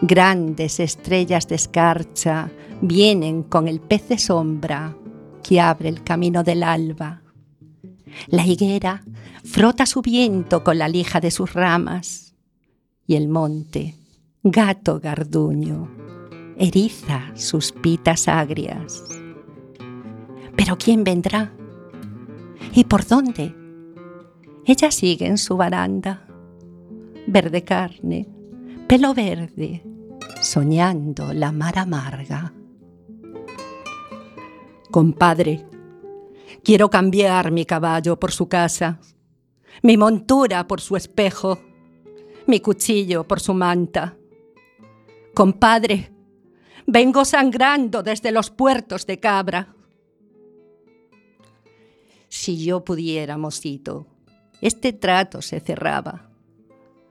Grandes estrellas de escarcha vienen con el pez de sombra que abre el camino del alba. La higuera frota su viento con la lija de sus ramas y el monte, gato garduño, eriza sus pitas agrias. Pero ¿quién vendrá? ¿Y por dónde? Ella sigue en su baranda, verde carne, pelo verde, soñando la mar amarga. Compadre, quiero cambiar mi caballo por su casa, mi montura por su espejo, mi cuchillo por su manta. Compadre, vengo sangrando desde los puertos de cabra. Si yo pudiera, mosito, este trato se cerraba.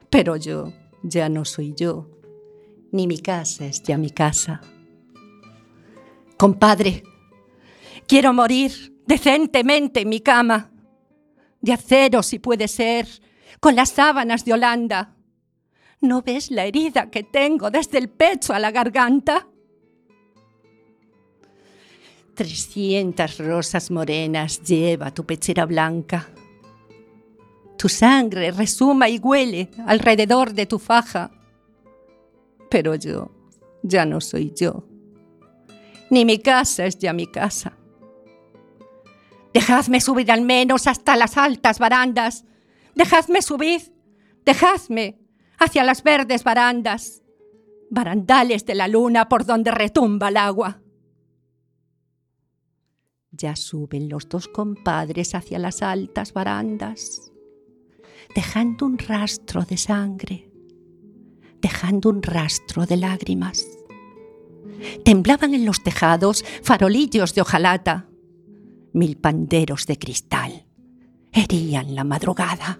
Pero yo ya no soy yo, ni mi casa es ya mi casa. Compadre, quiero morir decentemente en mi cama, de acero si puede ser, con las sábanas de Holanda. ¿No ves la herida que tengo desde el pecho a la garganta? Trescientas rosas morenas lleva tu pechera blanca tu sangre resuma y huele alrededor de tu faja. Pero yo ya no soy yo. Ni mi casa es ya mi casa. Dejadme subir al menos hasta las altas barandas. Dejadme subir. Dejadme hacia las verdes barandas. Barandales de la luna por donde retumba el agua. Ya suben los dos compadres hacia las altas barandas dejando un rastro de sangre, dejando un rastro de lágrimas. Temblaban en los tejados farolillos de hojalata, mil panderos de cristal herían la madrugada.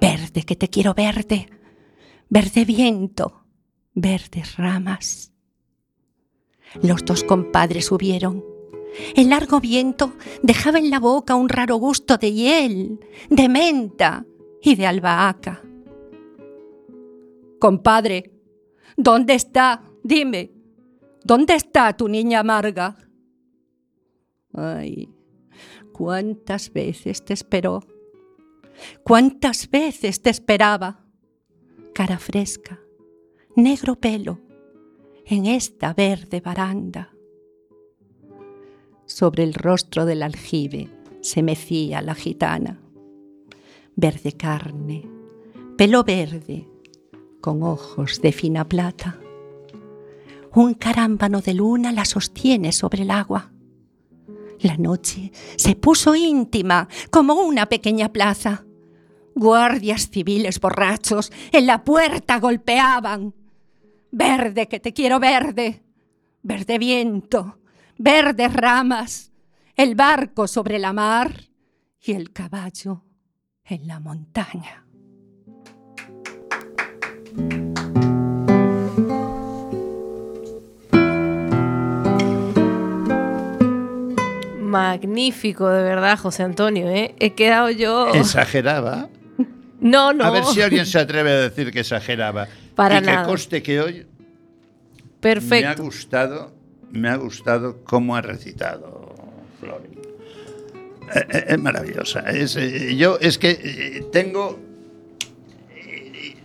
Verde que te quiero verde, verde viento, verdes ramas. Los dos compadres subieron el largo viento dejaba en la boca un raro gusto de hiel, de menta y de albahaca. Compadre, ¿dónde está? Dime, ¿dónde está tu niña amarga? Ay, cuántas veces te esperó, cuántas veces te esperaba. Cara fresca, negro pelo, en esta verde baranda sobre el rostro del aljibe se mecía la gitana. Verde carne, pelo verde, con ojos de fina plata. Un carámbano de luna la sostiene sobre el agua. La noche se puso íntima como una pequeña plaza. Guardias civiles borrachos en la puerta golpeaban. Verde que te quiero verde, verde viento, verdes ramas, el barco sobre la mar y el caballo en la montaña. Magnífico, de verdad, José Antonio. ¿eh? He quedado yo. ¿Exageraba? No, no. A ver si alguien se atreve a decir que exageraba. Para y nada. que coste que hoy Perfecto. me ha gustado me ha gustado cómo ha recitado Flori. Eh, eh, Es maravillosa. Es, eh, yo es que tengo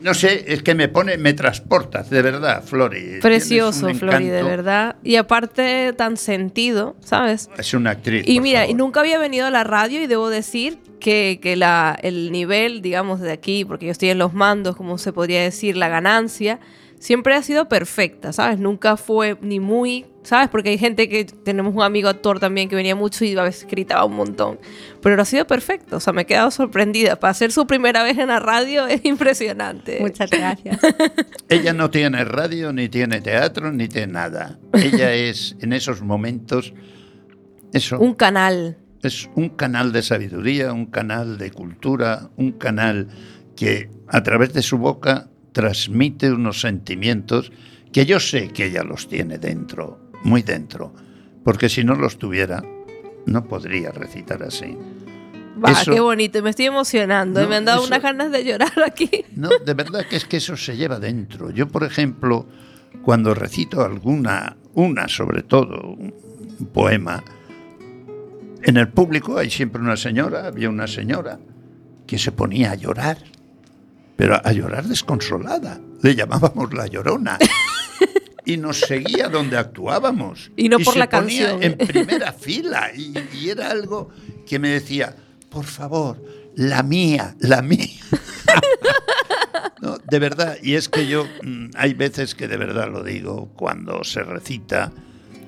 no sé, es que me pone, me transportas, de verdad, Flori. Precioso, Flori, de verdad. Y aparte, tan sentido, ¿sabes? Es una actriz. Y mira, y nunca había venido a la radio y debo decir que, que la, el nivel, digamos, de aquí, porque yo estoy en los mandos, como se podría decir, la ganancia, siempre ha sido perfecta, ¿sabes? Nunca fue ni muy, ¿sabes? Porque hay gente que tenemos un amigo actor también que venía mucho y a veces gritaba un montón. Pero ha sido perfecto, o sea, me he quedado sorprendida. Para ser su primera vez en la radio es impresionante. Muchas gracias. Ella no tiene radio, ni tiene teatro, ni tiene nada. Ella es, en esos momentos, eso. Un canal. Es un canal de sabiduría, un canal de cultura, un canal que a través de su boca transmite unos sentimientos que yo sé que ella los tiene dentro, muy dentro, porque si no los tuviera, no podría recitar así. Va, qué bonito, me estoy emocionando, me han dado unas ganas de llorar aquí. No, de verdad que es que eso se lleva dentro. Yo, por ejemplo, cuando recito alguna, una sobre todo, un poema, en el público hay siempre una señora, había una señora que se ponía a llorar pero a llorar desconsolada. Le llamábamos la llorona. y nos seguía donde actuábamos. Y no por se la ponía canción. En primera fila. Y, y, era algo que me decía, por favor, la mía, la mía. no, de verdad, y es que yo, mm, hay veces que de verdad lo digo, cuando se recita,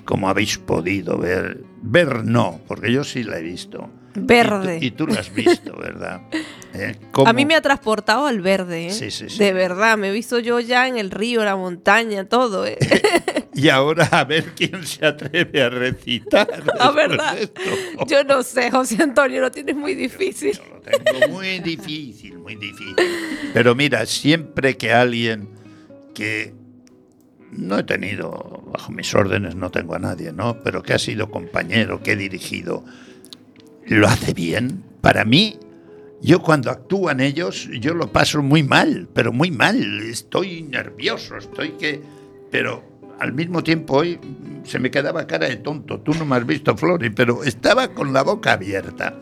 como habéis podido ver, ver no, porque yo sí la he visto Verde. Y tú, y tú lo has visto, ¿verdad? Eh, a mí me ha transportado al verde, ¿eh? sí, sí, sí. De verdad, me he visto yo ya en el río, la montaña, todo. ¿eh? y ahora a ver quién se atreve a recitar. La verdad. Yo no sé, José Antonio, lo tienes muy difícil. Yo lo tengo muy difícil, muy difícil. Pero mira, siempre que alguien que no he tenido, bajo mis órdenes no tengo a nadie, ¿no? Pero que ha sido compañero, que he dirigido, lo hace bien. Para mí, yo cuando actúan ellos, yo lo paso muy mal, pero muy mal. Estoy nervioso, estoy que... Pero al mismo tiempo hoy se me quedaba cara de tonto. Tú no me has visto, Flori, pero estaba con la boca abierta.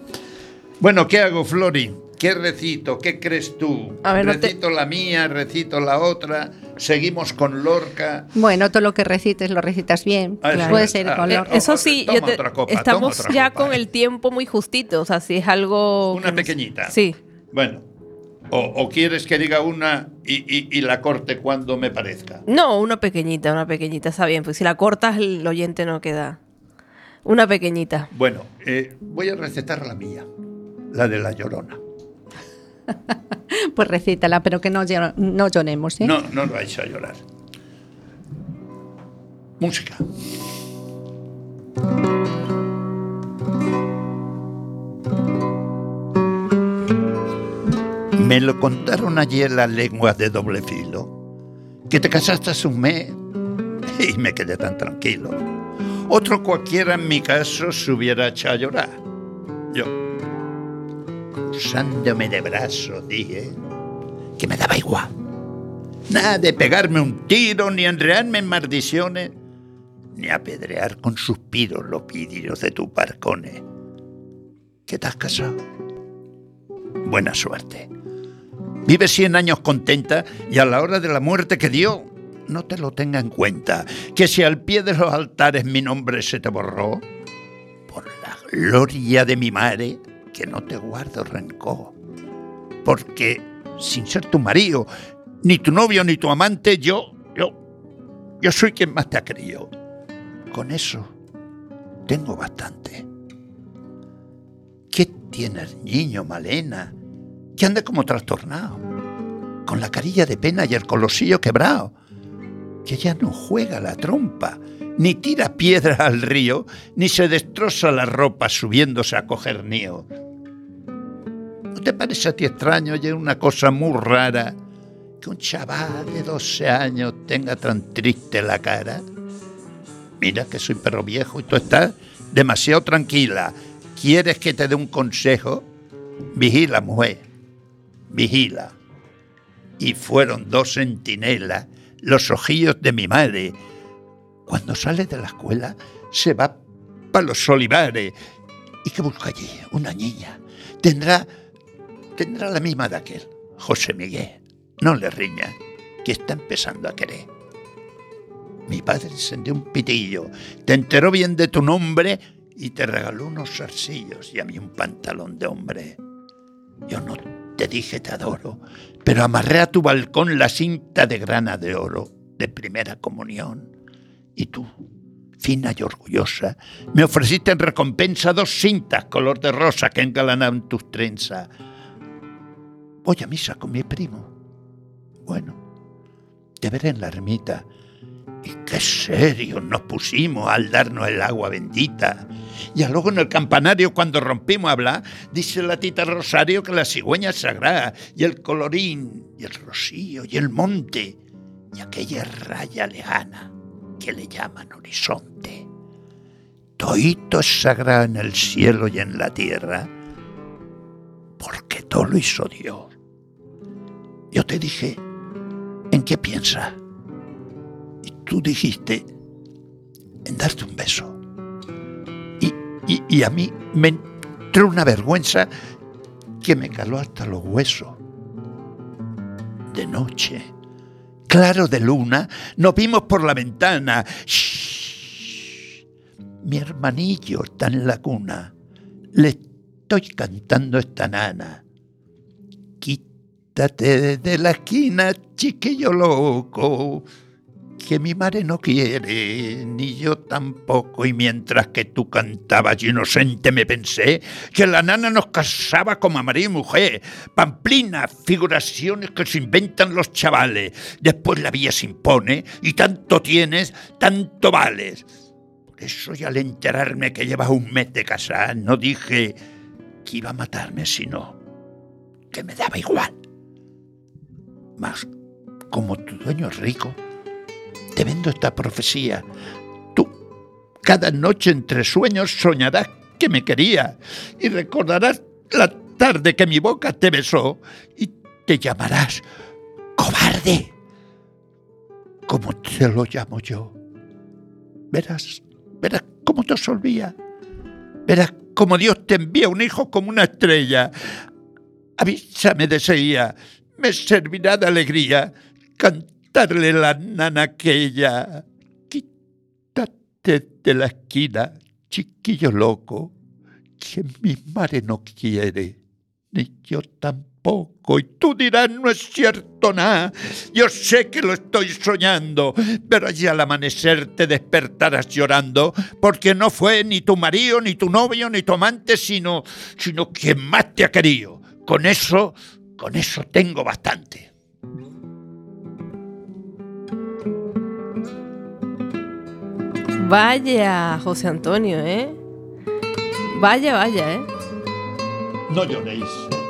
Bueno, ¿qué hago, Flori? ¿Qué recito? ¿Qué crees tú? A ver, recito no te... la mía, recito la otra, seguimos con Lorca. Bueno, todo lo que recites lo recitas bien. Ah, claro. eso Puede ser Ah, con eh, Lorca. Eso sí, Toma yo te- otra copa, estamos toma otra ya copa, con eh. el tiempo muy justito. O sea, si es algo. Una pequeñita. Sí. Bueno, o, o quieres que diga una y, y- y la corte cuando me parezca. No, una pequeñita, una pequeñita, está bien. Pues si la cortas, el oyente no queda. Una pequeñita. Bueno, eh, voy a recetar la mía, la de la llorona. Pues recítala, pero que no, llor- no lloremos, ¿eh? No, no lo vais a llorar. Música. Me lo contaron ayer las lenguas de doble filo, que te casaste hace un mes y me quedé tan tranquilo. Otro cualquiera en mi caso se hubiera echado a llorar. Yo, cruzándome de brazos, dije que me daba igual. Nada de pegarme un tiro, ni enrearme en maldiciones, ni apedrear con suspiros los vidrios de tus barcones. ¿Qué te casado? Buena suerte. Vive 100 años contenta y a la hora de la muerte que dio, no te lo tenga en cuenta. Que si al pie de los altares mi nombre se te borró, por la gloria de mi madre, que no te guardo rencor. Porque sin ser tu marido, ni tu novio, ni tu amante, yo, yo, yo soy quien más te ha. Con eso tengo bastante. ¿Qué tienes, niño, Malena? Que anda como trastornado, con la carilla de pena y el colosillo quebrado, que ya no juega la trompa, ni tira piedra al río, ni se destroza la ropa subiéndose a coger nío. ¿No te parece a ti extraño y una cosa muy rara que un chaval de 12 años tenga tan triste la cara? Mira que soy perro viejo y tú estás demasiado tranquila. ¿Quieres que te dé un consejo? Vigila, mujer. Vigila. Y fueron dos centinelas, los ojillos de mi madre. Cuando sale de la escuela, se va para los olivares. ¿Y qué busca allí? Una niña. Tendrá, tendrá la misma de aquel, José Miguel. no le riña, que está empezando a querer. Mi padre encendió un pitillo, te enteró bien de tu nombre y te regaló unos zarcillos y a mí un pantalón de hombre. Yo no te dije te adoro, pero amarré a tu balcón la cinta de grana de oro de primera comunión. Y tú, fina y orgullosa, me ofreciste en recompensa dos cintas color de rosa que engalanaban tus trenzas. Voy a misa con mi primo. Bueno, te veré en la ermita. Y qué serio nos pusimos al darnos el agua bendita. Y luego en el campanario, cuando rompimos a hablar, dice la tita Rosario que la cigüeña sagrada, y el colorín, y el rocío, y el monte, y aquella raya lejana que le llaman horizonte. Toito es sagrado en el cielo y en la tierra, porque todo lo hizo Dios. Yo te dije, ¿en qué piensa? Y tú dijiste, en darte un beso. Y, y a mí me entró una vergüenza que me caló hasta los huesos. De noche, claro de luna, nos vimos por la ventana. Shh. Mi hermanillo está en la cuna. Le estoy cantando esta nana. Quítate de la esquina, chiquillo loco, que mi madre no quiere, ni yo tampoco. Y mientras que tú cantabas inocente me pensé que la nana nos casaba como marido y mujer. Pamplina, figuraciones que se inventan los chavales. Después la vía se impone y tanto tienes, tanto vales. Por eso y al enterarme que llevas un mes de casar, no dije que iba a matarme, sino que me daba igual. Mas, como tu dueño es rico, te vendo esta profecía. Tú, cada noche entre sueños, soñarás que me quería y recordarás la tarde que mi boca te besó y te llamarás cobarde, como te lo llamo yo. Verás, verás cómo te olvida. Verás cómo Dios te envía un hijo como una estrella. Avísame de ese día, me servirá de alegría cantarle la nana aquella. Quítate de la esquina, chiquillo loco, que mi madre no quiere, ni yo tampoco. Y tú dirás, no es cierto nada. Yo sé que lo estoy soñando, pero allí al amanecer te despertarás llorando, porque no fue ni tu marido, ni tu novio, ni tu amante, sino, sino quien más te ha querido. Con eso, con eso tengo bastante. Vaya, José Antonio, ¿eh? Vaya, vaya, ¿eh? No lloréis.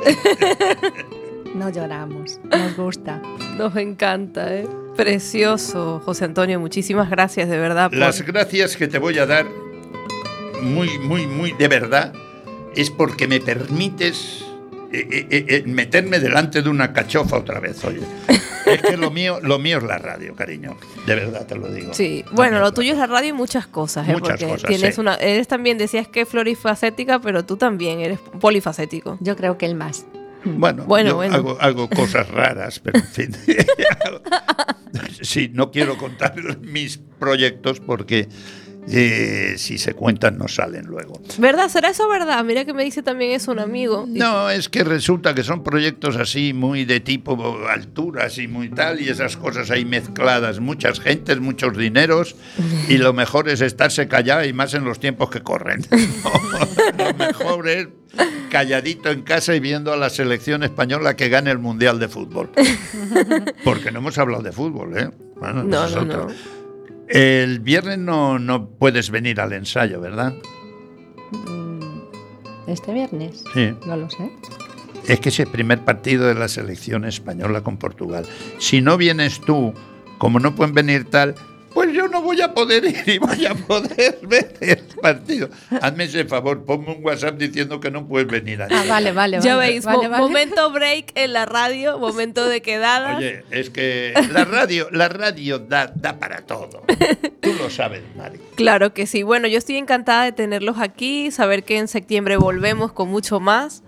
No lloramos, nos gusta. Nos encanta, ¿eh? Precioso, José Antonio. Muchísimas gracias, de verdad. por- Las gracias que te voy a dar, muy, muy, muy de verdad, es porque me permites eh, eh, eh, eh, meterme delante de una cachofa otra vez, oye. Es que lo mío, lo mío es la radio, cariño. De verdad te lo digo. Sí, bueno, lo tuyo es la radio y muchas cosas, ¿eh? Muchas Porque cosas, tienes sí. una, eres también, decías que florifacética, pero tú también eres polifacético. Yo creo que el más. Bueno, Bueno, yo bueno. Hago, hago cosas raras, pero en fin. sí, no quiero contar mis proyectos porque eh, si se cuentan no salen luego. ¿Verdad? ¿Será eso verdad? Mira que me dice también eso un amigo. No, es que resulta que son proyectos así muy de tipo alturas y muy tal y esas cosas ahí mezcladas, muchas gentes, muchos dineros y lo mejor es estarse callado y más en los tiempos que corren. lo mejor es calladito en casa y viendo a la selección española que gane el Mundial de Fútbol. Porque no hemos hablado de fútbol, ¿eh? Bueno, No, es no, no. El viernes no, no puedes venir al ensayo, ¿verdad? Mm, ¿Este viernes? Sí. No lo sé. Es que es el primer partido de la selección española con Portugal. Si no vienes tú, como no pueden venir tal, pues yo no voy a poder ir y voy a poder ver el partido. Hazme ese favor, ponme un WhatsApp diciendo que no puedes venir. Ah, Antonio. vale, vale. Ya vale, veis, vale, mo- vale. momento break en la radio, momento de quedadas. Oye, es que la radio, la radio da, da para todo. Tú lo sabes, Mari. Claro que sí. Bueno, yo estoy encantada de tenerlos aquí, saber que en septiembre volvemos con mucho más.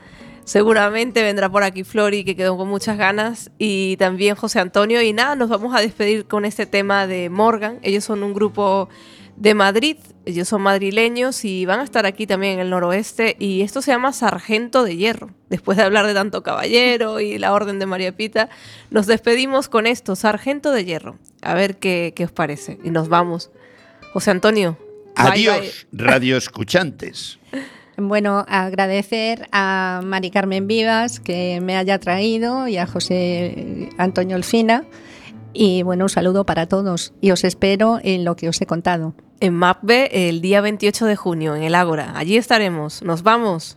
Seguramente vendrá por aquí Flori, que quedó con muchas ganas, y también José Antonio. Y nada, nos vamos a despedir con este tema de Morgan. Ellos son un grupo de Madrid, ellos son madrileños y van a estar aquí también en el noroeste. Y esto se llama Sargento de Hierro. Después de hablar de tanto caballero y la Orden de María Pita, nos despedimos con esto, Sargento de Hierro. A ver qué, qué os parece. Y nos vamos. José Antonio. Adiós, radio escuchantes. Bueno, agradecer a Mari Carmen Vivas que me haya traído y a José Antonio Olfina. Y bueno, un saludo para todos y os espero en lo que os he contado. En MAPBE el día 28 de junio, en el Ágora. Allí estaremos. Nos vamos.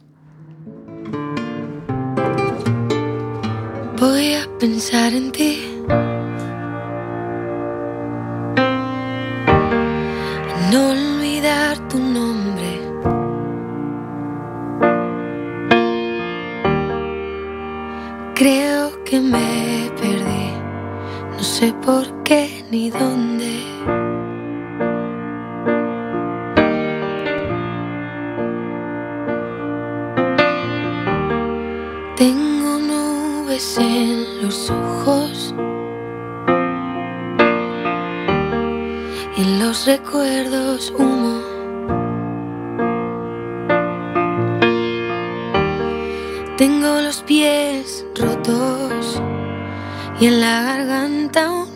Voy a pensar en ti. No olvidar tu nombre. Creo que me perdí, no sé por qué ni dónde. Tengo nubes en los ojos y en los recuerdos humo. Tengo los pies rotos y en la garganta